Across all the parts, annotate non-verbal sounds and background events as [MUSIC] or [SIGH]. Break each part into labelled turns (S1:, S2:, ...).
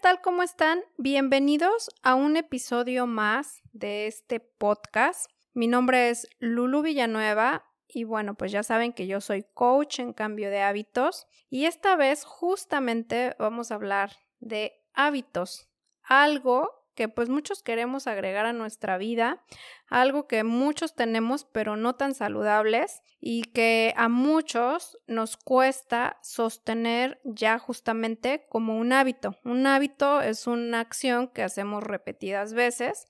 S1: tal? ¿Cómo están? Bienvenidos a un episodio más de este podcast. Mi nombre es Lulu Villanueva y bueno, pues ya saben que yo soy coach en cambio de hábitos y esta vez justamente vamos a hablar de hábitos, algo que pues muchos queremos agregar a nuestra vida, algo que muchos tenemos pero no tan saludables y que a muchos nos cuesta sostener ya justamente como un hábito. Un hábito es una acción que hacemos repetidas veces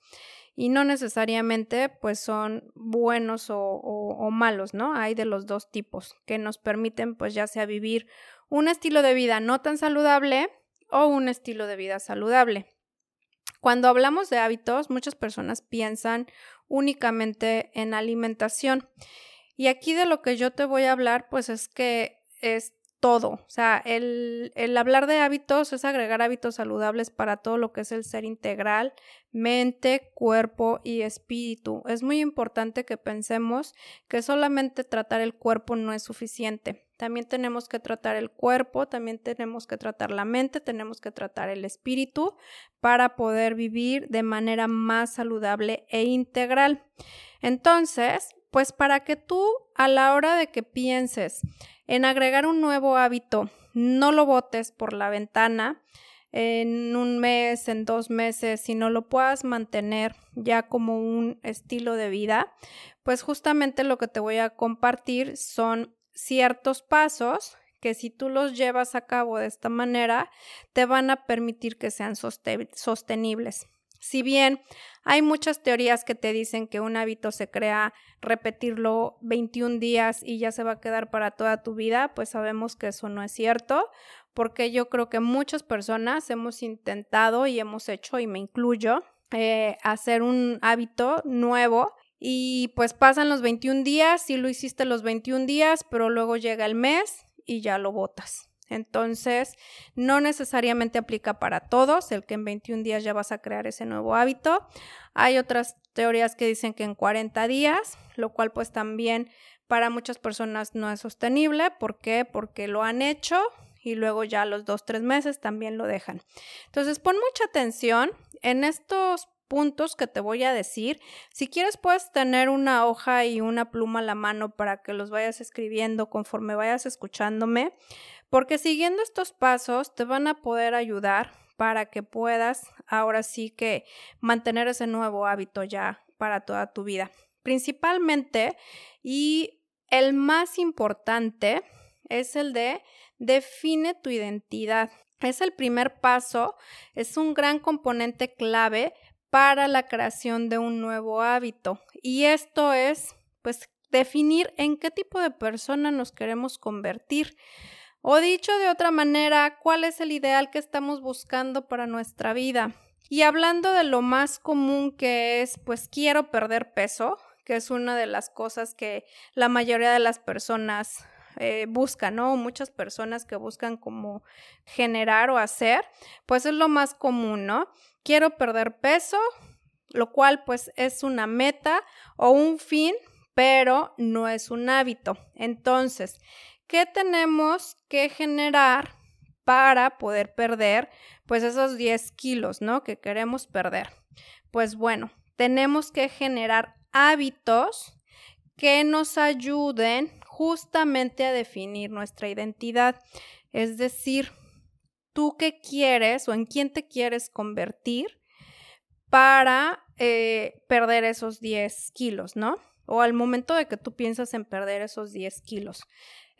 S1: y no necesariamente pues son buenos o, o, malos, ¿no? Hay de los dos tipos que nos permiten pues ya sea vivir un estilo de vida no tan saludable o un estilo de vida saludable. Cuando hablamos de hábitos, muchas personas piensan únicamente en alimentación. Y aquí de lo que yo te voy a hablar, pues es que es todo. O sea, el, el, hablar de hábitos es agregar hábitos saludables para todo lo que es el ser integral, mente, cuerpo y espíritu. Es muy importante que pensemos que solamente tratar el cuerpo no es suficiente. También tenemos que tratar el cuerpo, también tenemos que tratar la mente, tenemos que tratar el espíritu para poder vivir de manera más saludable e integral. Entonces, pues para que tú a la hora de que pienses en agregar un nuevo hábito, no lo botes por la ventana en un mes, en dos meses, si no lo puedas mantener ya como un estilo de vida, pues justamente lo que te voy a compartir son ciertos pasos que si tú los llevas a cabo de esta manera, te van a permitir que sean sostenibles. Si bien hay muchas teorías que te dicen que un hábito se crea repetirlo 21 días y ya se va a quedar para toda tu vida, pues sabemos que eso no es cierto, porque yo creo que muchas personas hemos intentado y hemos hecho, y me incluyo, eh, hacer un hábito nuevo y pues pasan los 21 días, y lo hiciste los 21 días, pero luego llega el mes y ya lo botas. Entonces, no necesariamente aplica para todos, el que en 21 días ya vas a crear ese nuevo hábito. Hay otras teorías que dicen que en 40 días, lo cual pues también para muchas personas no es sostenible. ¿Por qué? Porque lo han hecho y luego ya los dos, tres meses también lo dejan. Entonces, pon mucha atención en estos puntos que te voy a decir. Si quieres, puedes tener una hoja y una pluma a la mano para que los vayas escribiendo conforme vayas escuchándome porque siguiendo estos pasos te van a poder ayudar para que puedas ahora sí que mantener ese nuevo hábito ya para toda tu vida. Principalmente y el más importante es el de define tu identidad. Es el primer paso, es un gran componente clave para la creación de un nuevo hábito. Y esto es, pues, definir en qué tipo de persona nos queremos convertir. O dicho de otra manera, ¿cuál es el ideal que estamos buscando para nuestra vida? Y hablando de lo más común que es, pues quiero perder peso, que es una de las cosas que la mayoría de las personas eh, buscan, ¿no? Muchas personas que buscan como generar o hacer, pues es lo más común, ¿no? Quiero perder peso, lo cual pues es una meta o un fin, pero no es un hábito. Entonces, ¿qué tenemos que generar para poder perder pues esos 10 kilos, ¿no? Que queremos perder. Pues bueno, tenemos que generar hábitos que nos ayuden justamente a definir nuestra identidad. Es decir, tú qué quieres o en quién te quieres convertir para eh, perder esos 10 kilos, ¿no? O al momento de que tú piensas en perder esos 10 kilos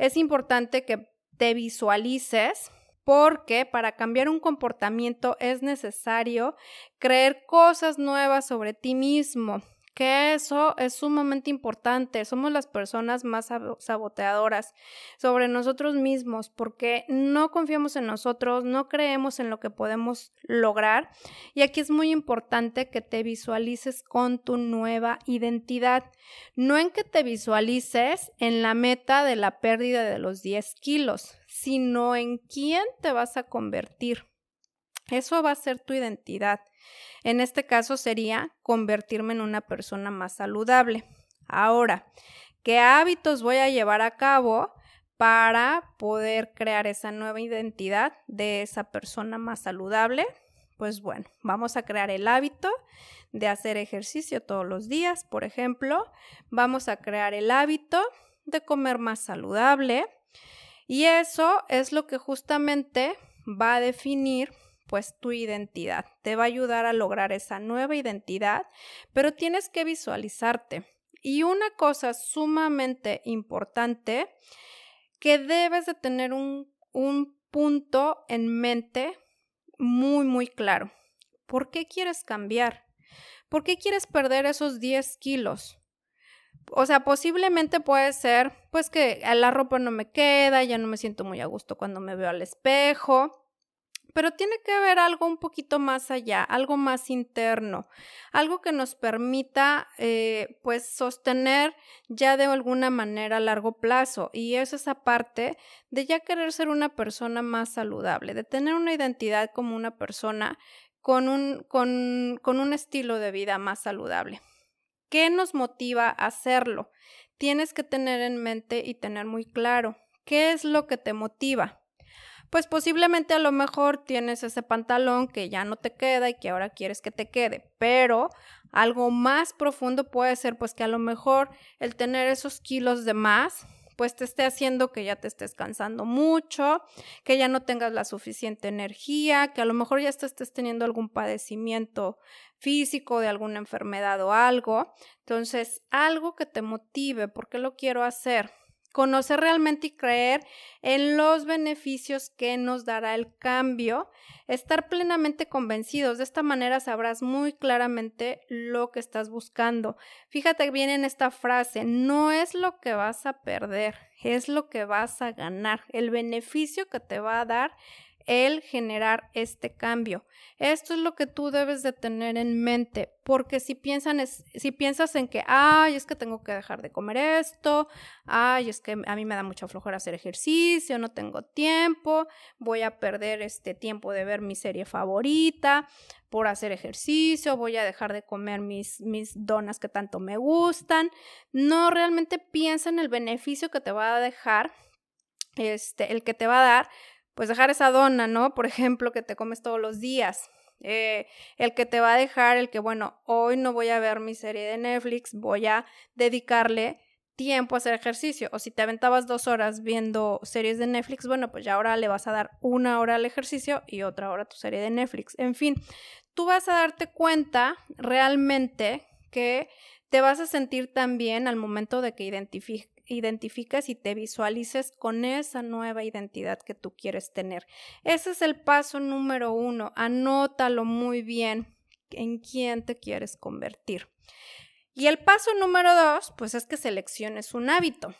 S1: es importante que te visualices porque para cambiar un comportamiento es necesario creer cosas nuevas sobre ti mismo que eso es sumamente importante. Somos las personas más saboteadoras sobre nosotros mismos porque no confiamos en nosotros, no creemos en lo que podemos lograr. Y aquí es muy importante que te visualices con tu nueva identidad, no en que te visualices en la meta de la pérdida de los 10 kilos, sino en quién te vas a convertir. Eso va a ser tu identidad. En este caso sería convertirme en una persona más saludable. Ahora, ¿qué hábitos voy a llevar a cabo para poder crear esa nueva identidad de esa persona más saludable? Pues bueno, vamos a crear el hábito de hacer ejercicio todos los días, por ejemplo. Vamos a crear el hábito de comer más saludable. Y eso es lo que justamente va a definir pues tu identidad. Te va a ayudar a lograr esa nueva identidad, pero tienes que visualizarte. Y una cosa sumamente importante, que debes de tener un, un punto en mente muy, muy claro. ¿Por qué quieres cambiar? ¿Por qué quieres perder esos 10 kilos? O sea, posiblemente puede ser, pues que la ropa no me queda, ya no me siento muy a gusto cuando me veo al espejo, pero tiene que haber algo un poquito más allá, algo más interno, algo que nos permita, eh, pues, sostener ya de alguna manera a largo plazo. Y es esa parte de ya querer ser una persona más saludable, de tener una identidad como una persona con un, con, con un estilo de vida más saludable. ¿Qué nos motiva a hacerlo? Tienes que tener en mente y tener muy claro qué es lo que te motiva pues posiblemente a lo mejor tienes ese pantalón que ya no te queda y que ahora quieres que te quede, pero algo más profundo puede ser pues que a lo mejor el tener esos kilos de más pues te esté haciendo que ya te estés cansando mucho, que ya no tengas la suficiente energía, que a lo mejor ya estés teniendo algún padecimiento físico de alguna enfermedad o algo. Entonces, algo que te motive, ¿por qué lo quiero hacer? Conocer realmente y creer en los beneficios que nos dará el cambio, estar plenamente convencidos. De esta manera sabrás muy claramente lo que estás buscando. Fíjate bien en esta frase, no es lo que vas a perder, es lo que vas a ganar. El beneficio que te va a dar el generar este cambio. Esto es lo que tú debes de tener en mente, porque si, piensan si piensas en que, ay, es que tengo que dejar de comer esto, ay, es que a mí me da mucha flojera hacer ejercicio, no tengo tiempo, voy a perder este tiempo de ver mi serie favorita por hacer ejercicio, voy a dejar de comer mis, mis donas que tanto me gustan. No, realmente piensa en el beneficio que te va a dejar, este, el que te va a dar pues dejar esa dona, ¿no? Por ejemplo, que te comes todos los días. Eh, el que te va a dejar, el que, bueno, hoy no voy a ver mi serie de Netflix, voy a dedicarle tiempo a hacer ejercicio. O si te aventabas dos horas viendo series de Netflix, bueno, pues ya ahora le vas a dar una hora al ejercicio y otra hora a tu serie de Netflix. En fin, tú vas a darte cuenta realmente que te vas a sentir tan bien al momento de que identifiques identifiques y te visualices con esa nueva identidad que tú quieres tener. Ese es el paso número uno. Anótalo muy bien en quién te quieres convertir. Y el paso número dos, pues es que selecciones un hábito.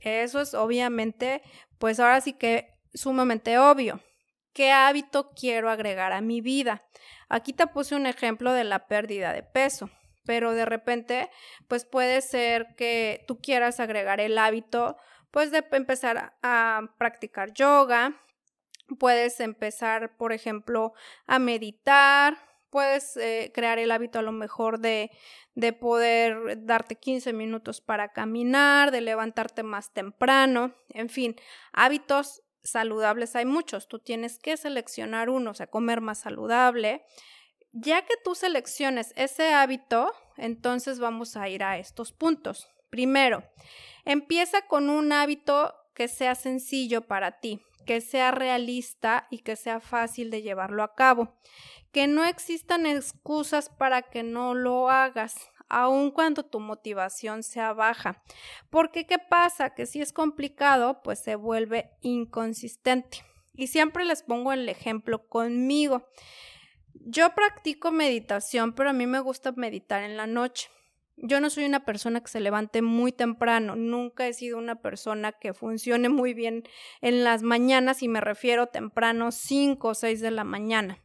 S1: Eso es obviamente, pues ahora sí que sumamente obvio. ¿Qué hábito quiero agregar a mi vida? Aquí te puse un ejemplo de la pérdida de peso pero de repente, pues puede ser que tú quieras agregar el hábito, pues de empezar a practicar yoga, puedes empezar, por ejemplo, a meditar, puedes eh, crear el hábito a lo mejor de, de poder darte 15 minutos para caminar, de levantarte más temprano, en fin, hábitos saludables hay muchos, tú tienes que seleccionar uno, o sea, comer más saludable, ya que tú selecciones ese hábito, entonces vamos a ir a estos puntos. Primero, empieza con un hábito que sea sencillo para ti, que sea realista y que sea fácil de llevarlo a cabo. Que no existan excusas para que no lo hagas, aun cuando tu motivación sea baja. Porque ¿qué pasa? Que si es complicado, pues se vuelve inconsistente. Y siempre les pongo el ejemplo conmigo. Yo practico meditación, pero a mí me gusta meditar en la noche. Yo no soy una persona que se levante muy temprano, nunca he sido una persona que funcione muy bien en las mañanas y me refiero temprano 5 o 6 de la mañana.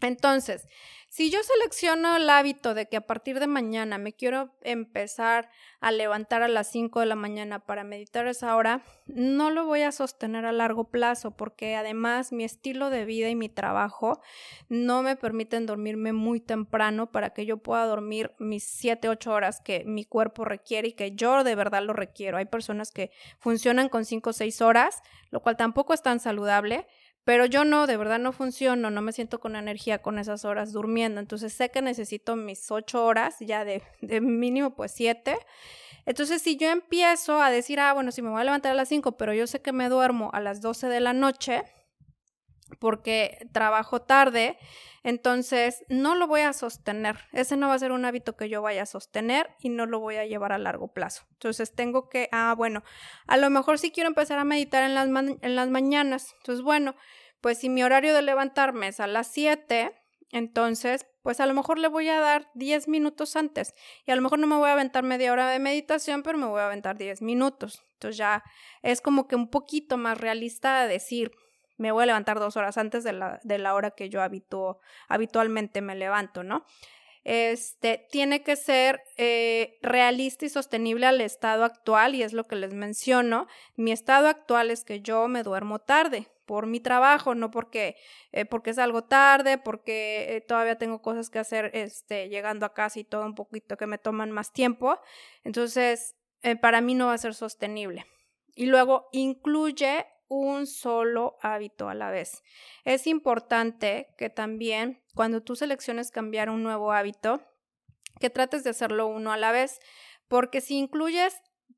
S1: Entonces, si yo selecciono el hábito de que a partir de mañana me quiero empezar a levantar a las 5 de la mañana para meditar esa hora, no lo voy a sostener a largo plazo porque además mi estilo de vida y mi trabajo no me permiten dormirme muy temprano para que yo pueda dormir mis 7, 8 horas que mi cuerpo requiere y que yo de verdad lo requiero. Hay personas que funcionan con 5 o 6 horas, lo cual tampoco es tan saludable Pero yo no, de verdad no funciono, no me siento con energía con esas horas durmiendo. Entonces sé que necesito mis ocho horas, ya de, de mínimo pues siete. Entonces si yo empiezo a decir, ah, bueno, si me voy a levantar a las cinco, pero yo sé que me duermo a las doce de la noche porque trabajo tarde, entonces no lo voy a sostener. Ese no va a ser un hábito que yo vaya a sostener y no lo voy a llevar a largo plazo. Entonces tengo que, ah, bueno, a lo mejor sí quiero empezar a meditar en las, en las mañanas. Entonces, bueno, pues si mi horario de levantarme es a las 7, entonces, pues a lo mejor le voy a dar 10 minutos antes y a lo mejor no me voy a aventar media hora de meditación, pero me voy a aventar 10 minutos. Entonces ya es como que un poquito más realista decir, me voy a levantar dos horas antes de la, de la hora que yo habitualmente me levanto, ¿no? este, tiene que ser eh, realista y sostenible al estado actual y es lo que les menciono. Mi estado actual es que yo me duermo tarde por mi trabajo, no porque, eh, porque algo tarde, porque eh, todavía tengo cosas que hacer este, llegando a casa y todo un poquito que me toman más tiempo. Entonces, para mí no va a ser sostenible. Y luego incluye un solo hábito a la vez. Es importante que también cuando tú selecciones cambiar un nuevo hábito, que trates de hacerlo uno a la vez, porque si incluyes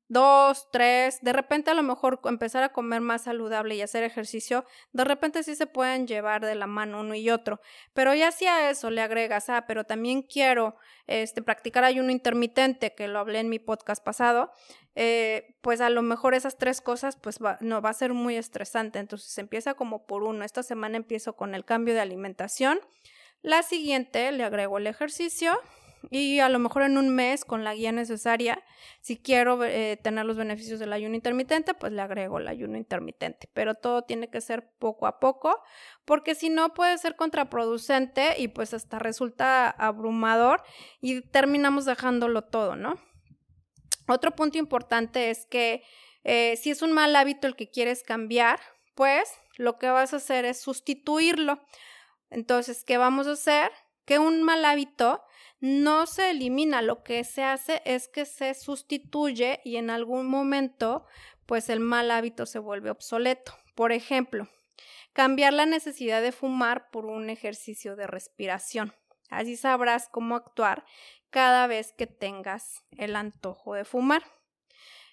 S1: dos, tres, de repente a lo mejor empezar a comer más saludable y hacer ejercicio, de repente sí se pueden llevar de la mano uno y otro, pero ya si a eso le agregas, ah, pero también quiero este, practicar ayuno intermitente, que lo hablé en mi podcast pasado, eh, pues a lo mejor esas tres cosas, pues no va a ser muy estresante, entonces empieza como por uno, esta semana empiezo con el cambio de alimentación, la siguiente le agrego el ejercicio, y a lo mejor en un mes con la guía necesaria, si quiero eh, tener los beneficios del ayuno intermitente, pues le agrego el ayuno intermitente, pero todo tiene que ser poco a poco, porque si no puede ser contraproducente y pues hasta resulta abrumador y terminamos dejándolo todo, ¿no? Otro punto importante es que eh, si es un mal hábito el que quieres cambiar, pues lo que vas a hacer es sustituirlo. Entonces, ¿qué vamos a hacer? Que un mal hábito no se elimina, lo que se hace es que se sustituye y en algún momento pues el mal hábito se vuelve obsoleto. Por ejemplo, cambiar la necesidad de fumar por un ejercicio de respiración. Así sabrás cómo actuar cada vez que tengas el antojo de fumar.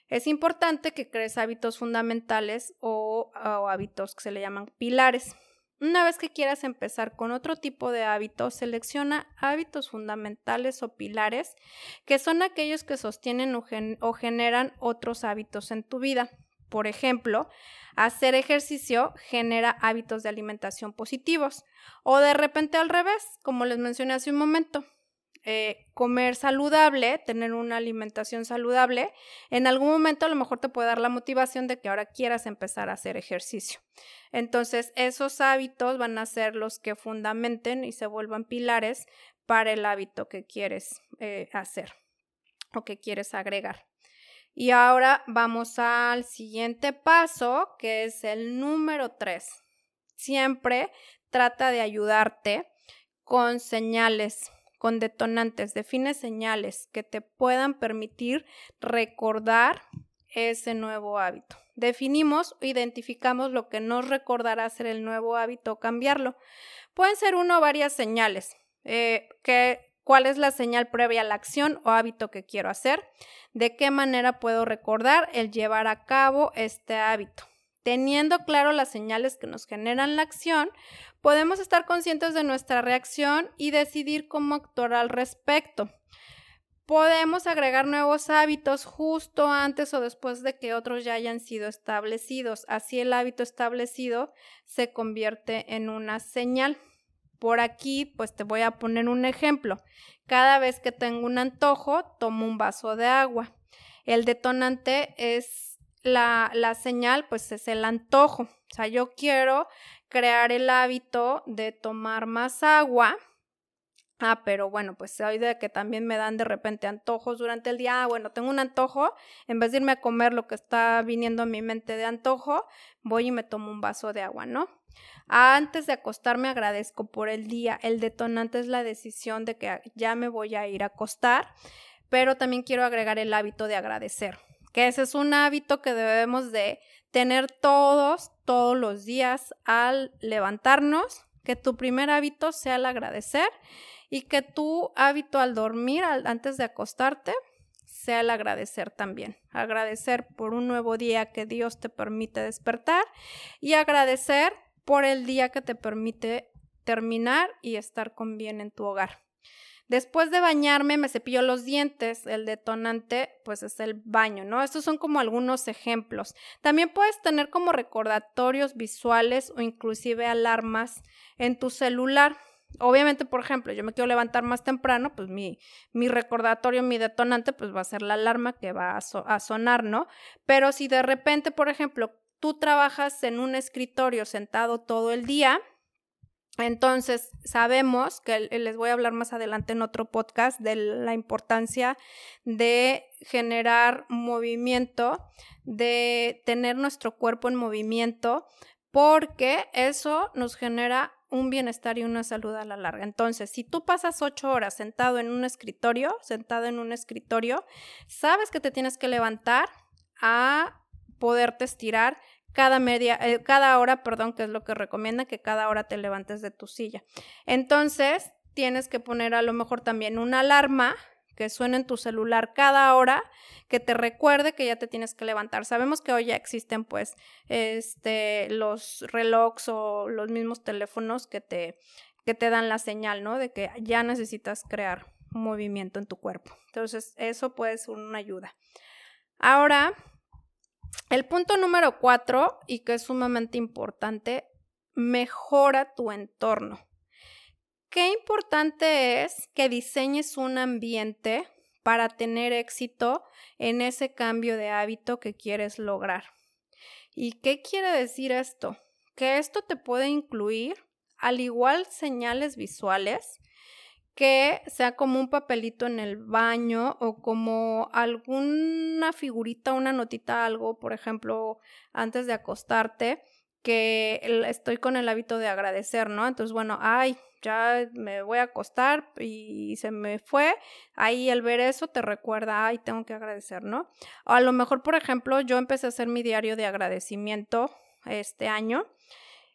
S1: Es importante que crees hábitos fundamentales o, o hábitos que se le llaman pilares. Una vez que quieras empezar con otro tipo de hábitos, selecciona hábitos fundamentales o pilares, que son aquellos que sostienen o, generan otros hábitos en tu vida. Por ejemplo, hacer ejercicio genera hábitos de alimentación positivos o de repente al revés, como les mencioné hace un momento. Eh, comer saludable, tener una alimentación saludable, en algún momento a lo mejor te puede dar la motivación de que ahora quieras empezar a hacer ejercicio. Entonces, esos hábitos van a ser los que fundamenten y se vuelvan pilares para el hábito que quieres eh, hacer o que quieres agregar. Y ahora vamos al siguiente paso, que es el número tres. Siempre trata de ayudarte con señales con detonantes, define señales que te puedan permitir recordar ese nuevo hábito. Definimos o identificamos lo que nos recordará hacer el nuevo hábito o cambiarlo. Pueden ser uno o varias señales. Eh, ¿Cuál es la señal previa a la acción o hábito que quiero hacer? ¿De qué manera puedo recordar el llevar a cabo este hábito? Teniendo claro las señales que nos generan la acción, podemos estar conscientes de nuestra reacción y decidir cómo actuar al respecto. Podemos agregar nuevos hábitos justo antes o después de que otros ya hayan sido establecidos. Así el hábito establecido se convierte en una señal. Por aquí, pues te voy a poner un ejemplo. Cada vez que tengo un antojo, tomo un vaso de agua. El detonante es la, la señal pues es el antojo. O sea, yo quiero crear el hábito de tomar más agua. Ah, pero bueno, pues hoy de que también me dan de repente antojos durante el día. Ah, bueno, tengo un antojo. En vez de irme a comer lo que está viniendo a mi mente de antojo, voy y me tomo un vaso de agua, ¿no? Antes de acostarme agradezco por el día. El detonante es la decisión de que ya me voy a ir a acostar, pero también quiero agregar el hábito de agradecer que ese es un hábito que debemos de tener todos, todos los días al levantarnos, que tu primer hábito sea el agradecer y que tu hábito al dormir, antes de acostarte, sea el agradecer también. Agradecer por un nuevo día que Dios te permite despertar y agradecer por el día que te permite terminar y estar con bien en tu hogar. Después de bañarme, me cepillo los dientes. El detonante, pues es el baño, ¿no? Estos son como algunos ejemplos. También puedes tener como recordatorios visuales o inclusive alarmas en tu celular. Obviamente, por ejemplo, yo me quiero levantar más temprano, pues mi, mi recordatorio, mi detonante, pues va a ser la alarma que va a, a sonar, ¿no? Pero si de repente, por ejemplo, tú trabajas en un escritorio sentado todo el día, entonces, sabemos que les voy a hablar más adelante en otro podcast de la importancia de generar movimiento, de tener nuestro cuerpo en movimiento, porque eso nos genera un bienestar y una salud a la larga. Entonces, si tú pasas ocho horas sentado en un escritorio, sentado en un escritorio, sabes que te tienes que levantar a poderte estirar, cada media, eh, cada hora, perdón, que es lo que recomienda, que cada hora te levantes de tu silla. Entonces, tienes que poner a lo mejor también una alarma que suene en tu celular cada hora, que te recuerde que ya te tienes que levantar. Sabemos que hoy ya existen pues este los relojes o los mismos teléfonos que te que te dan la señal, ¿no? De que ya necesitas crear movimiento en tu cuerpo. Entonces, eso puede ser una ayuda. Ahora, el punto número cuatro, y que es sumamente importante, mejora tu entorno. Qué importante es que diseñes un ambiente para tener éxito en ese cambio de hábito que quieres lograr. ¿Y qué quiere decir esto? Que esto te puede incluir, al igual, señales visuales que sea como un papelito en el baño o como alguna figurita, una notita, algo, por ejemplo, antes de acostarte, que estoy con el hábito de agradecer, ¿no? Entonces, bueno, ay, ya me voy a acostar y se me fue. Ahí al ver eso te recuerda, ay, tengo que agradecer, ¿no? O a lo mejor, por ejemplo, yo empecé a hacer mi diario de agradecimiento este año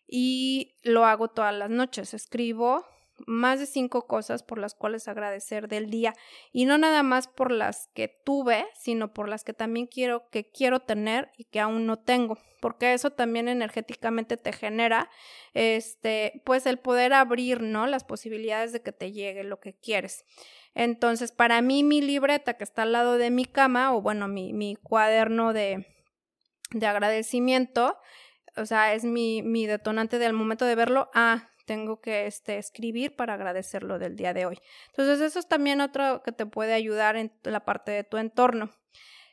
S1: y lo hago todas las noches. Escribo más de cinco cosas por las cuales agradecer del día y no nada más por las que tuve, sino por las que también quiero que quiero tener y que aún no tengo, porque eso también energéticamente te genera este pues el poder abrir, ¿no? las posibilidades de que te llegue lo que quieres. Entonces, para mí mi libreta que está al lado de mi cama o bueno, mi, mi cuaderno de de agradecimiento, o sea, es mi, mi detonante del momento de verlo, ah, tengo que este, escribir para agradecerlo del día de hoy. Entonces, eso es también otro que te puede ayudar en la parte de tu entorno.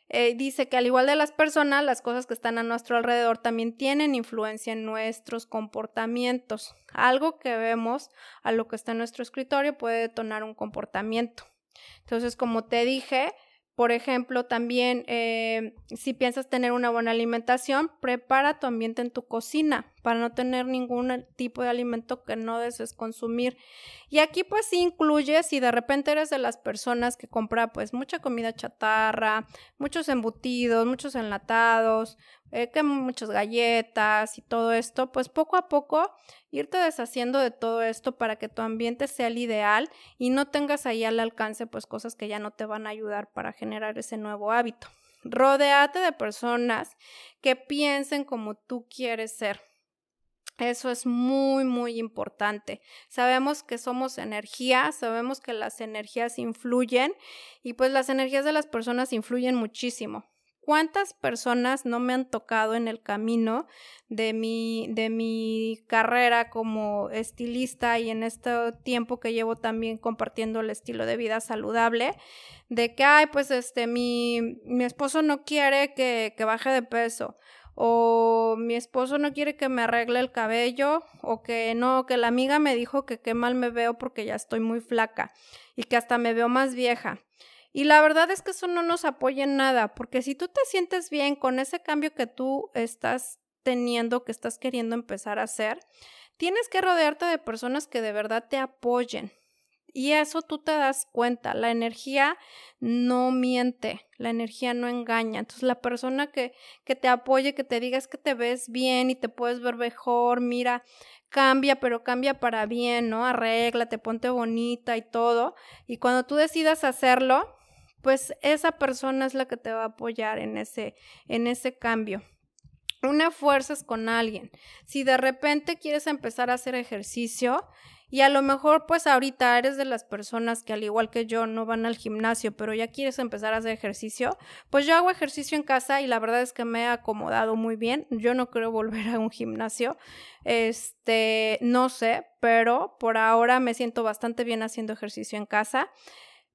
S1: Eh, dice que al igual de las personas, las cosas que están a nuestro alrededor también tienen influencia en nuestros comportamientos. Algo que vemos a lo que está en nuestro escritorio puede detonar un comportamiento. Entonces, como te dije, por ejemplo, también eh, si piensas tener una buena alimentación, prepara tu ambiente en tu cocina para no tener ningún tipo de alimento que no desees consumir. Y aquí pues sí incluye si de repente eres de las personas que compra pues mucha comida chatarra, muchos embutidos, muchos enlatados, eh, que muchas galletas y todo esto, pues poco a poco irte deshaciendo de todo esto para que tu ambiente sea el ideal y no tengas ahí al alcance pues cosas que ya no te van a ayudar para generar ese nuevo hábito. Rodéate de personas que piensen como tú quieres ser. Eso es muy, muy importante. Sabemos que somos energía, sabemos que las energías influyen y pues las energías de las personas influyen muchísimo. ¿Cuántas personas no me han tocado en el camino de mi, de mi carrera como estilista y en este tiempo que llevo también compartiendo el estilo de vida saludable? De que, ay, pues este, mi, mi esposo no quiere que, que baje de peso o mi esposo no quiere que me arregle el cabello, o que no, que la amiga me dijo que qué mal me veo porque ya estoy muy flaca y que hasta me veo más vieja. Y la verdad es que eso no nos apoya en nada, porque si tú te sientes bien con ese cambio que tú estás teniendo, que estás queriendo empezar a hacer, tienes que rodearte de personas que de verdad te apoyen. Y eso tú te das cuenta, la energía no miente, la energía no engaña. Entonces la persona que, que te apoye, que te diga es que te ves bien y te puedes ver mejor, mira, cambia, pero cambia para bien, ¿no? Arréglate, ponte bonita y todo. Y cuando tú decidas hacerlo, pues esa persona es la que te va a apoyar en ese, en ese cambio. Una fuerza es con alguien. Si de repente quieres empezar a hacer ejercicio, y a lo mejor pues ahorita eres de las personas que al igual que yo no van al gimnasio, pero ya quieres empezar a hacer ejercicio, pues yo hago ejercicio en casa y la verdad es que me he acomodado muy bien. Yo no quiero volver a un gimnasio. Este, no sé, pero por ahora me siento bastante bien haciendo ejercicio en casa.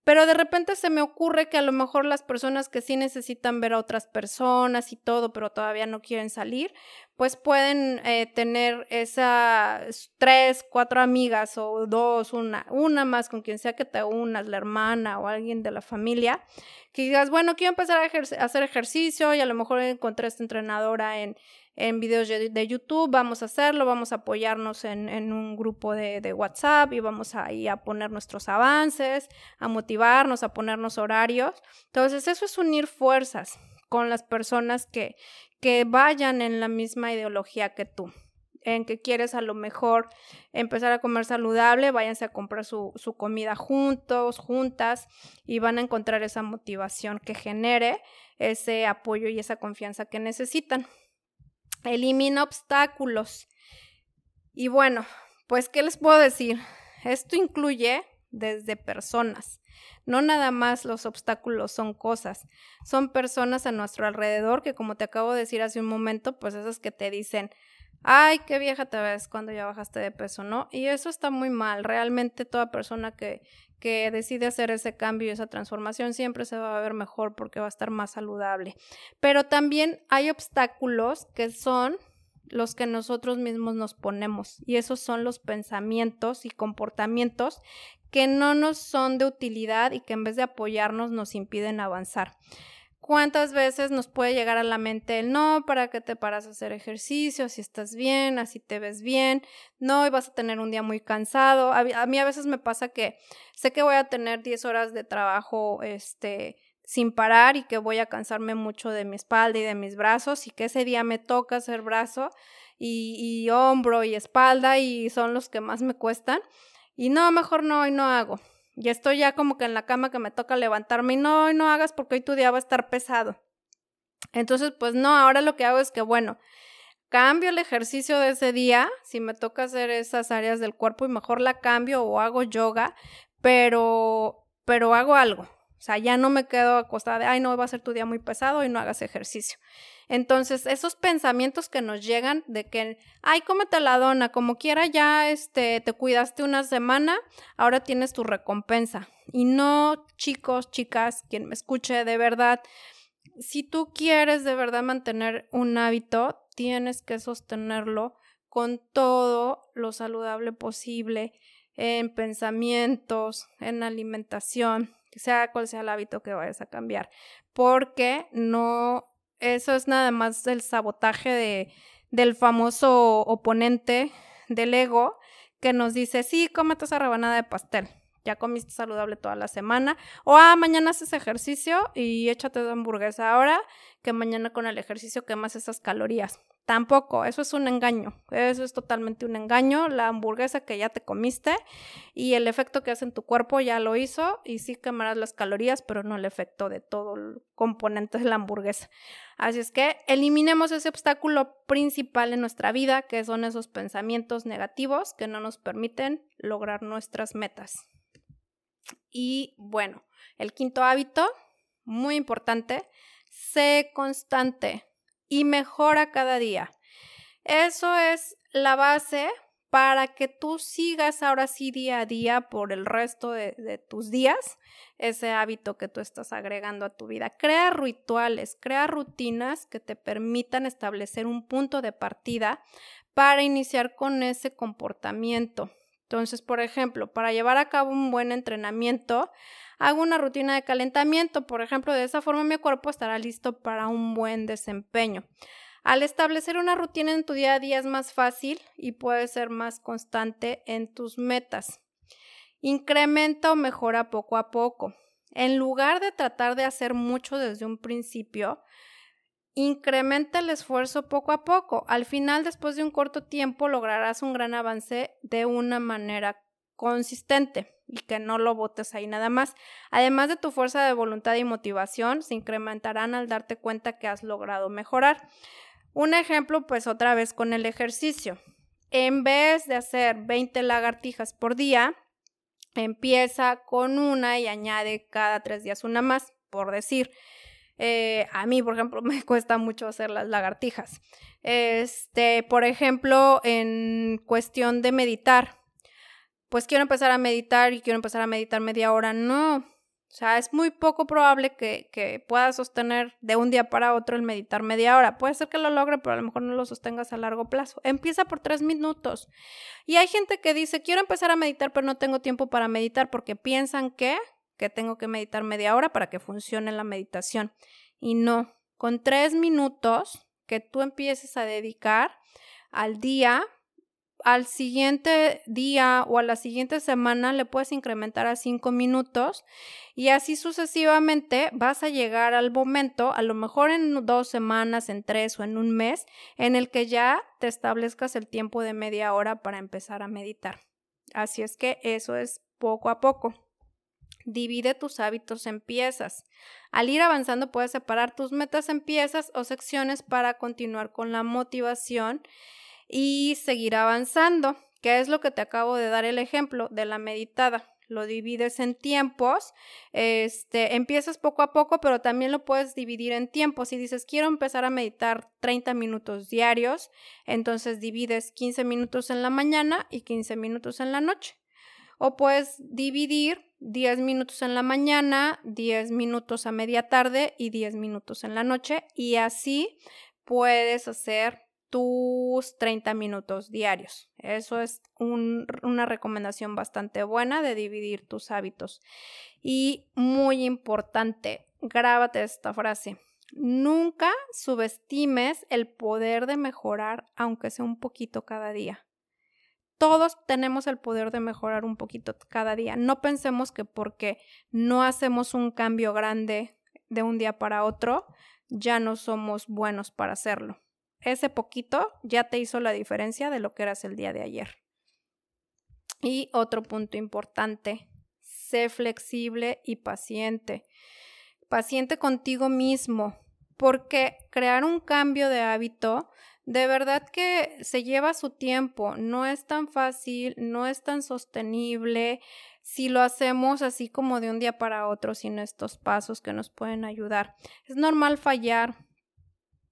S1: Pero de repente se me ocurre que a lo mejor las personas que sí necesitan ver a otras personas y todo, pero todavía no quieren salir, pues pueden eh, tener esas tres, cuatro amigas o dos, una, una más con quien sea que te unas, la hermana o alguien de la familia, que digas, bueno, quiero empezar a, hacer ejercicio y a lo mejor encontré esta entrenadora en, en videos de, YouTube, vamos a hacerlo, vamos a apoyarnos en, un grupo de, de, WhatsApp y vamos a poner nuestros avances, a motivarnos, a ponernos horarios. Entonces, eso es unir fuerzas con las personas que, que vayan en la misma ideología que tú en que quieres a lo mejor empezar a comer saludable, váyanse a comprar su, su, comida juntos, juntas, y van a encontrar esa motivación que genere ese apoyo y esa confianza que necesitan. Elimina obstáculos. Y bueno, pues, ¿qué les puedo decir? Esto incluye desde personas. No nada más los obstáculos son cosas, son personas a nuestro alrededor que como te acabo de decir hace un momento, pues esas que te dicen, ay, qué vieja te ves cuando ya bajaste de peso, ¿no? Y eso está muy mal. Realmente toda persona que, que decide hacer ese cambio y esa transformación siempre se va a ver mejor porque va a estar más saludable. Pero también hay obstáculos que son los que nosotros mismos nos ponemos y esos son los pensamientos y comportamientos que no nos son de utilidad y que en vez de apoyarnos nos impiden avanzar. ¿Cuántas veces nos puede llegar a la mente el no, para que te paras a hacer ejercicio, si estás bien, así te ves bien, no, y vas a tener un día muy cansado? A, mí a veces me pasa que sé que voy a tener 10 horas de trabajo, este, sin parar y que voy a cansarme mucho de mi espalda y de mis brazos y que ese día me toca hacer brazo y, y hombro y espalda y son los que más me cuestan. Y no, mejor no, hoy no hago. Y estoy ya como que en la cama que me toca levantarme y no, no hagas porque hoy tu día va a estar pesado. Entonces, pues no, ahora lo que hago es que, bueno, cambio el ejercicio de ese día, si me toca hacer esas áreas del cuerpo y mejor la cambio o hago yoga, pero, pero hago algo. O sea, ya no me quedo acostada de, ay, no, va a ser tu día muy pesado y no hagas ejercicio. Entonces, esos pensamientos que nos llegan de que, ay, cómete la dona, como quiera ya este, te cuidaste una semana, ahora tienes tu recompensa. Y no, chicos, chicas, quien me escuche de verdad, si tú quieres de verdad mantener un hábito, tienes que sostenerlo con todo lo saludable posible en pensamientos, en alimentación, sea cual sea el hábito que vayas a cambiar, porque no eso es nada más el sabotaje de, del famoso oponente del ego que nos dice, sí, cómete esa rebanada de pastel, ya comiste saludable toda la semana, o ah, mañana haces ejercicio y échate de hamburguesa ahora, que mañana con el ejercicio quemas esas calorías. Tampoco, eso es un engaño, eso es totalmente un engaño, la hamburguesa que ya te comiste y el efecto que hace en tu cuerpo ya lo hizo y sí quemarás las calorías, pero no el efecto de todo el componente de la hamburguesa. Así es que eliminemos ese obstáculo principal en nuestra vida, que son esos pensamientos negativos que no nos permiten lograr nuestras metas. Y bueno, el quinto hábito, muy importante, sé constante y mejora cada día. Eso es la base para que tú sigas ahora sí día a día por el resto de, tus días ese hábito que tú estás agregando a tu vida. Crea rituales, crea rutinas que te permitan establecer un punto de partida para iniciar con ese comportamiento. Entonces, por ejemplo, para llevar a cabo un buen entrenamiento, hago una rutina de calentamiento, por ejemplo, de esa forma mi cuerpo estará listo para un buen desempeño. Al establecer una rutina en tu día a día es más fácil y puedes ser más constante en tus metas. Incrementa o mejora poco a poco. En lugar de tratar de hacer mucho desde un principio, incrementa el esfuerzo poco a poco. Al final, después de un corto tiempo, lograrás un gran avance de una manera consistente y que no lo botes ahí nada más. Además de tu fuerza de voluntad y motivación, se incrementarán al darte cuenta que has logrado mejorar. Un ejemplo, pues otra vez con el ejercicio. En vez de hacer 20 lagartijas por día, empieza con una y añade cada tres días una más, por decir. Eh, a mí, por ejemplo, [LAUGHS] me cuesta mucho hacer las lagartijas. Este, por ejemplo, en cuestión de meditar, pues quiero empezar a meditar y quiero empezar a meditar media hora. No, o sea, es muy poco probable que, que puedas sostener de un día para otro el meditar media hora. Puede ser que lo logre, pero a lo mejor no lo sostengas a largo plazo. Empieza por tres minutos. Y hay gente que dice, quiero empezar a meditar, pero no tengo tiempo para meditar porque piensan que, tengo que meditar media hora para que funcione la meditación. Y no, con tres minutos que tú empieces a dedicar al día, al siguiente día o a la siguiente semana le puedes incrementar a cinco minutos y así sucesivamente vas a llegar al momento, a lo mejor en dos semanas, en tres o en un mes, en el que ya te establezcas el tiempo de media hora para empezar a meditar. Así es que eso es poco a poco. Divide tus hábitos en piezas. Al ir avanzando puedes separar tus metas en piezas o secciones para continuar con la motivación y seguir avanzando, que es lo que te acabo de dar el ejemplo de la meditada. Lo divides en tiempos, este, empiezas poco a poco, pero también lo puedes dividir en tiempos. Si dices, quiero empezar a meditar 30 minutos diarios, entonces divides 15 minutos en la mañana y 15 minutos en la noche. O puedes dividir 10 minutos en la mañana, 10 minutos a media tarde y 10 minutos en la noche. Y así puedes hacer tus 30 minutos diarios. Eso es una recomendación bastante buena de dividir tus hábitos. Y muy importante, grábate esta frase. Nunca subestimes el poder de mejorar, aunque sea un poquito cada día. Todos tenemos el poder de mejorar un poquito cada día. No pensemos que porque no hacemos un cambio grande de un día para otro, ya no somos buenos para hacerlo ese poquito ya te hizo la diferencia de lo que eras el día de ayer. Y otro punto importante, sé flexible y paciente. Paciente contigo mismo, porque crear un cambio de hábito de verdad que se lleva su tiempo, no es tan fácil, no es tan sostenible si lo hacemos así como de un día para otro sin estos pasos que nos pueden ayudar. Es normal fallar,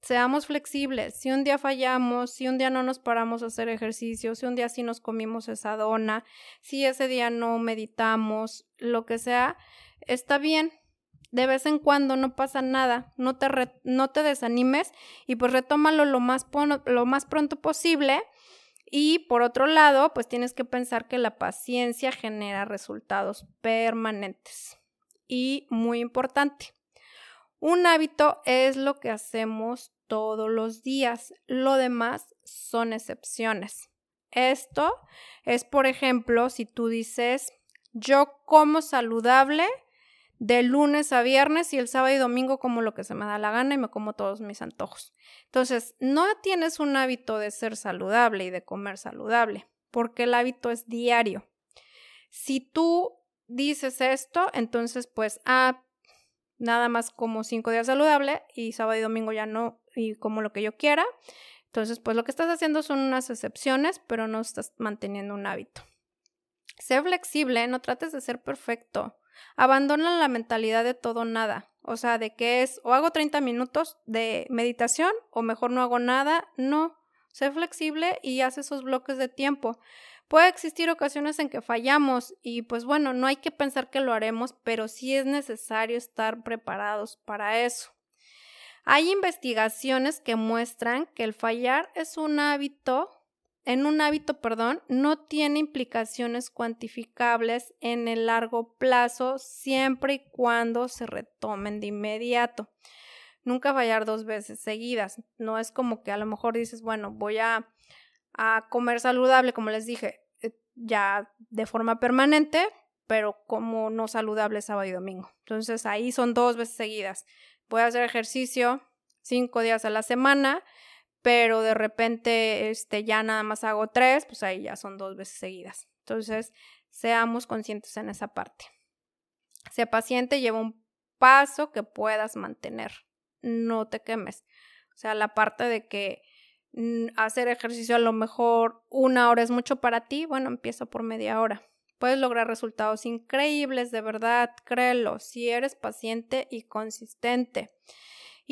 S1: seamos flexibles. Si un día fallamos, si un día no nos paramos a hacer ejercicio, si un día sí nos comimos esa dona, si ese día no meditamos, lo que sea, está bien. De vez en cuando no pasa nada, no te, no te desanimes y pues retómalo lo más, lo más pronto posible. Y por otro lado, pues tienes que pensar que la paciencia genera resultados permanentes. Y muy importante, un hábito es lo que hacemos todos los días, lo demás son excepciones. Esto es, por ejemplo, si tú dices, yo como saludable de lunes a viernes y el sábado y domingo como lo que se me da la gana y me como todos mis antojos. Entonces, no tienes un hábito de ser saludable y de comer saludable, porque el hábito es diario. Si tú dices esto, entonces pues, ah, nada más como cinco días saludable y sábado y domingo ya no y como lo que yo quiera. Entonces, pues lo que estás haciendo son unas excepciones, pero no estás manteniendo un hábito. Sé flexible, no trates de ser perfecto. Abandona la mentalidad de todo nada. O sea, de que es o hago 30 minutos de meditación o mejor no hago nada. No, sé flexible y haz esos bloques de tiempo. Puede existir ocasiones en que fallamos y pues bueno, no hay que pensar que lo haremos, pero sí es necesario estar preparados para eso. Hay investigaciones que muestran que el fallar es un hábito, en un hábito, perdón, no tiene implicaciones cuantificables en el largo plazo siempre y cuando se retomen de inmediato. Nunca fallar dos veces seguidas. No es como que a lo mejor dices, bueno, voy a comer saludable, como les dije, eh, ya de forma permanente, pero como no saludable sábado y domingo. Entonces ahí son dos veces seguidas. Voy a hacer ejercicio cinco días a la semana, pero de repente este, ya nada más hago tres, pues ahí ya son dos veces seguidas. Entonces, seamos conscientes en esa parte. Sé paciente, lleva un paso que puedas mantener. No te quemes. O sea, la parte de que mm, hacer ejercicio a lo mejor una hora es mucho para ti, bueno, empieza por media hora. Puedes lograr resultados increíbles, de verdad, créelo, si eres paciente y consistente.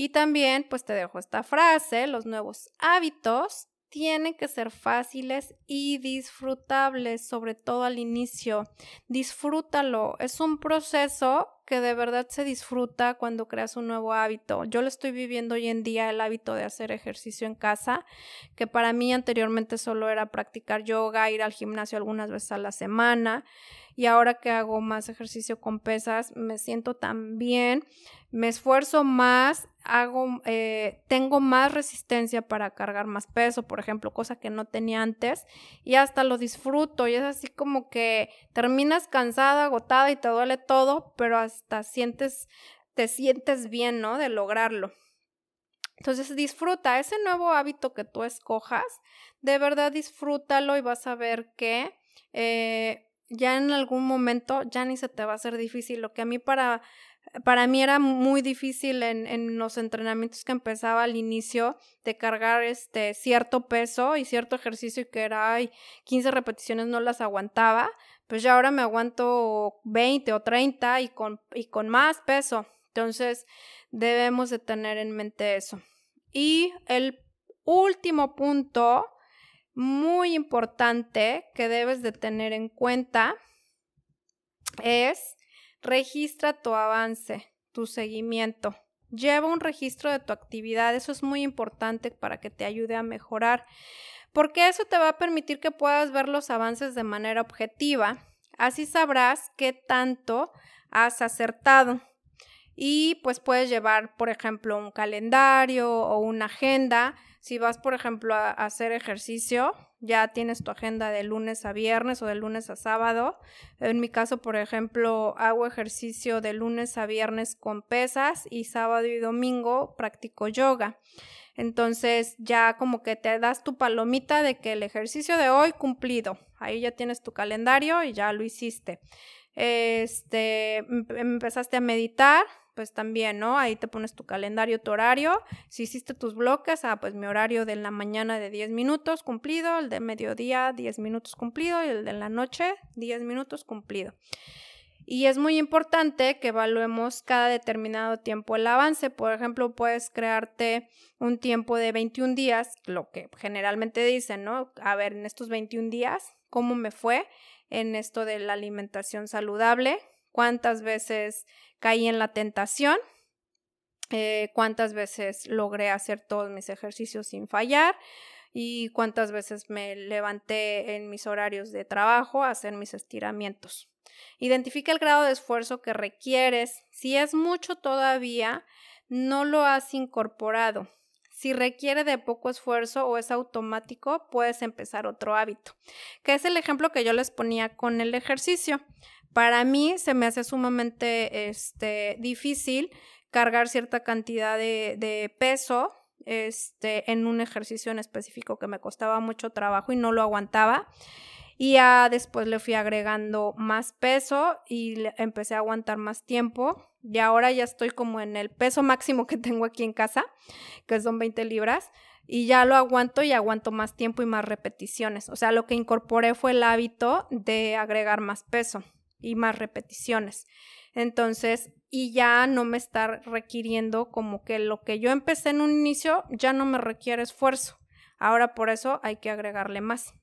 S1: Y también, pues te dejo esta frase, los nuevos hábitos tienen que ser fáciles y disfrutables, sobre todo al inicio. Disfrútalo. Es un proceso que de verdad se disfruta cuando creas un nuevo hábito. Yo lo estoy viviendo hoy en día, el hábito de hacer ejercicio en casa, que para mí anteriormente solo era practicar yoga, ir al gimnasio algunas veces a la semana y ahora que hago más ejercicio con pesas me siento tan bien, me esfuerzo más, hago, eh, tengo más resistencia para cargar más peso, por ejemplo, cosa que no tenía antes y hasta lo disfruto y es así como que terminas cansada, agotada y te duele todo, pero hasta sientes, te sientes bien, ¿no? De lograrlo. Entonces disfruta ese nuevo hábito que tú escojas, de verdad disfrútalo y vas a ver que eh, ya en algún momento ya ni se te va a hacer difícil. Lo que a mí para, para mí era muy difícil en, en los entrenamientos que empezaba al inicio de cargar este cierto peso y cierto ejercicio y que era ay, 15 repeticiones no las aguantaba, pues ya ahora me aguanto 20 o 30 y con, y con más peso. Entonces debemos de tener en mente eso. Y el último punto muy importante que debes de tener en cuenta es registra tu avance, tu seguimiento. Lleva un registro de tu actividad, eso es muy importante para que te ayude a mejorar, porque eso te va a permitir que puedas ver los avances de manera objetiva. Así sabrás qué tanto has acertado. Y pues puedes llevar, por ejemplo, un calendario o una agenda si vas, por ejemplo, a, hacer ejercicio, ya tienes tu agenda de lunes a viernes o de lunes a sábado. En mi caso, por ejemplo, hago ejercicio de lunes a viernes con pesas y sábado y domingo practico yoga. Entonces ya como que te das tu palomita de que el ejercicio de hoy cumplido. Ahí ya tienes tu calendario y ya lo hiciste. Este, empezaste a meditar, pues también, ¿no? Ahí te pones tu calendario, tu horario. Si hiciste tus bloques, ah, pues mi horario de la mañana de 10 minutos cumplido, el de mediodía 10 minutos cumplido y el de la noche 10 minutos cumplido. Y es muy importante que evaluemos cada determinado tiempo el avance. Por ejemplo, puedes crearte un tiempo de 21 días, lo que generalmente dicen, ¿no? A ver, en estos 21 días, ¿cómo me fue en esto de la alimentación saludable? ¿Cuántas veces caí en la tentación, eh, cuántas veces logré hacer todos mis ejercicios sin fallar y cuántas veces me levanté en mis horarios de trabajo a hacer mis estiramientos. Identifica el grado de esfuerzo que requieres. Si es mucho todavía, no lo has incorporado. Si requiere de poco esfuerzo o es automático, puedes empezar otro hábito, que es el ejemplo que yo les ponía con el ejercicio. Para mí se me hace sumamente este, difícil cargar cierta cantidad de, de peso este, en un ejercicio en específico que me costaba mucho trabajo y no lo aguantaba. Y ya después le fui agregando más peso y empecé a aguantar más tiempo. Y ahora ya estoy como en el peso máximo que [LAUGHS] tengo aquí en casa, que son 20 libras. Y ya lo aguanto y aguanto más tiempo y más repeticiones. O sea, lo que incorporé fue el hábito de agregar más peso y más repeticiones. Entonces, y ya no me está requiriendo como que lo que yo empecé en un inicio ya no me requiere esfuerzo. Ahora por eso hay que agregarle más.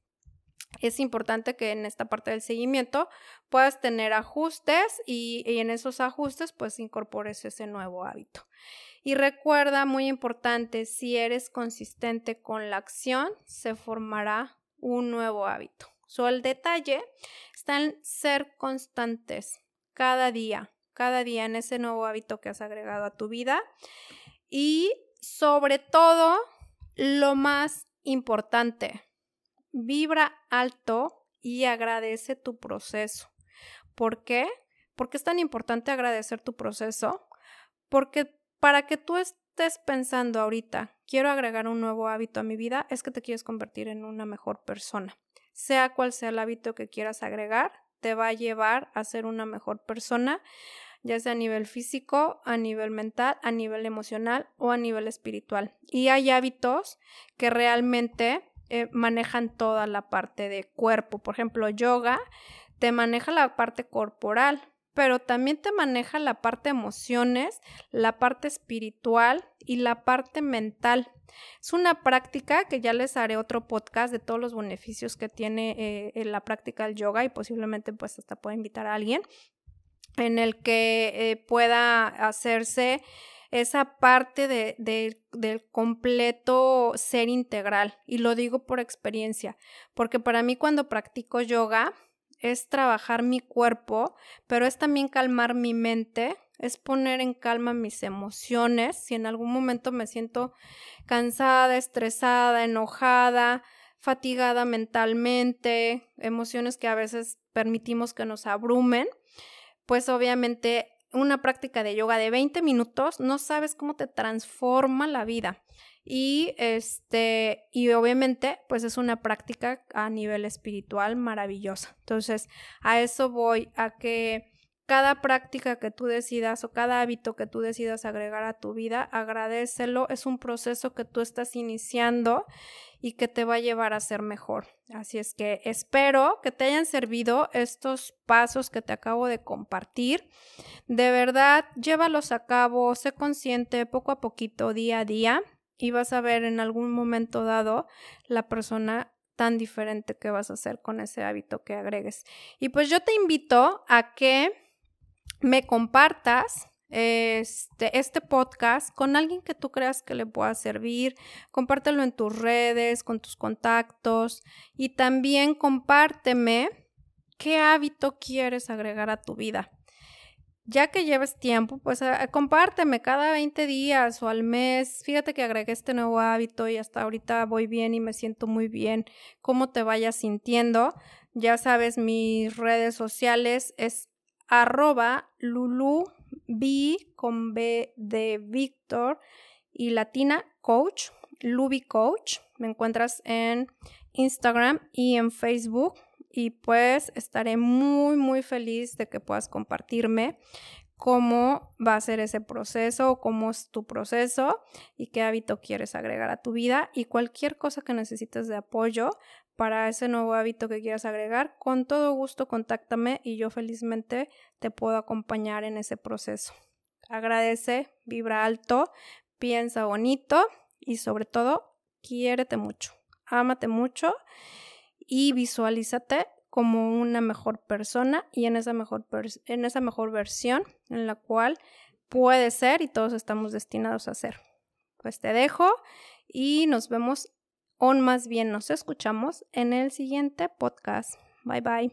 S1: Es importante que en esta parte del seguimiento puedas tener ajustes y, en esos ajustes pues incorpores ese nuevo hábito. Y recuerda, muy importante, si eres consistente con la acción, se formará un nuevo hábito. So, el detalle está en ser constantes cada día, cada día en ese nuevo hábito que has agregado a tu vida. Y sobre todo, lo más importante, vibra alto y agradece tu proceso. ¿Por qué? Porque es tan importante agradecer tu proceso, porque para que tú estés pensando ahorita, quiero agregar un nuevo hábito a mi vida, es que te quieres convertir en una mejor persona. Sea cual sea el hábito que quieras agregar, te va a llevar a ser una mejor persona, ya sea a nivel físico, a nivel mental, a nivel emocional o a nivel espiritual. Y hay hábitos que realmente eh, manejan toda la parte de cuerpo. Por ejemplo, yoga te maneja la parte corporal, pero también te maneja la parte emociones, la parte espiritual y la parte mental. Es una práctica que ya les haré otro podcast de todos los beneficios que tiene eh, la práctica del yoga y posiblemente pues hasta pueda invitar a alguien en el que eh, pueda hacerse esa parte de, del completo ser integral. Y lo digo por experiencia, porque para mí cuando practico yoga, es trabajar mi cuerpo, pero es también calmar mi mente, es poner en calma mis emociones. Si en algún momento me siento cansada, estresada, enojada, fatigada mentalmente, emociones que a veces permitimos que nos abrumen, pues obviamente una práctica de yoga de 20 minutos, no sabes cómo te transforma la vida. Y este, y obviamente, pues es una práctica a nivel espiritual maravillosa. Entonces, a eso voy, a que cada práctica que tú decidas o cada hábito que tú decidas agregar a tu vida, agradecelo. Es un proceso que tú estás iniciando y que te va a llevar a ser mejor. Así es que espero que te hayan servido estos pasos que te acabo de compartir. De verdad, llévalos a cabo, sé consciente poco a poquito, día a día y vas a ver en algún momento dado la persona tan diferente que vas a hacer con ese hábito que agregues. Y pues yo te invito a que me compartas este, este podcast con alguien que tú creas que le pueda servir. Compártelo en tus redes, con tus contactos y también compárteme qué hábito quieres agregar a tu vida ya que lleves tiempo, pues ah, compárteme cada 20 días o al mes. Fíjate que agregué este nuevo hábito y hasta ahorita voy bien y me siento muy bien. Cómo te vayas sintiendo. Ya sabes, mis redes sociales es arroba lulu b con b de Víctor y latina coach, lubi coach. Me encuentras en Instagram y en Facebook y pues estaré muy, muy feliz de que puedas compartirme cómo va a ser ese proceso, cómo es tu proceso y qué hábito quieres agregar a tu vida y cualquier cosa que necesites de apoyo para ese nuevo hábito que quieras agregar, con todo gusto contáctame y yo felizmente te puedo acompañar en ese proceso. Agradece, vibra alto, piensa bonito y sobre todo, quiérete mucho, ámate mucho y visualízate como una mejor persona y en esa mejor, en esa mejor versión en la cual puede ser y todos estamos destinados a ser. Pues te dejo y nos vemos o más bien nos escuchamos en el siguiente podcast. Bye bye.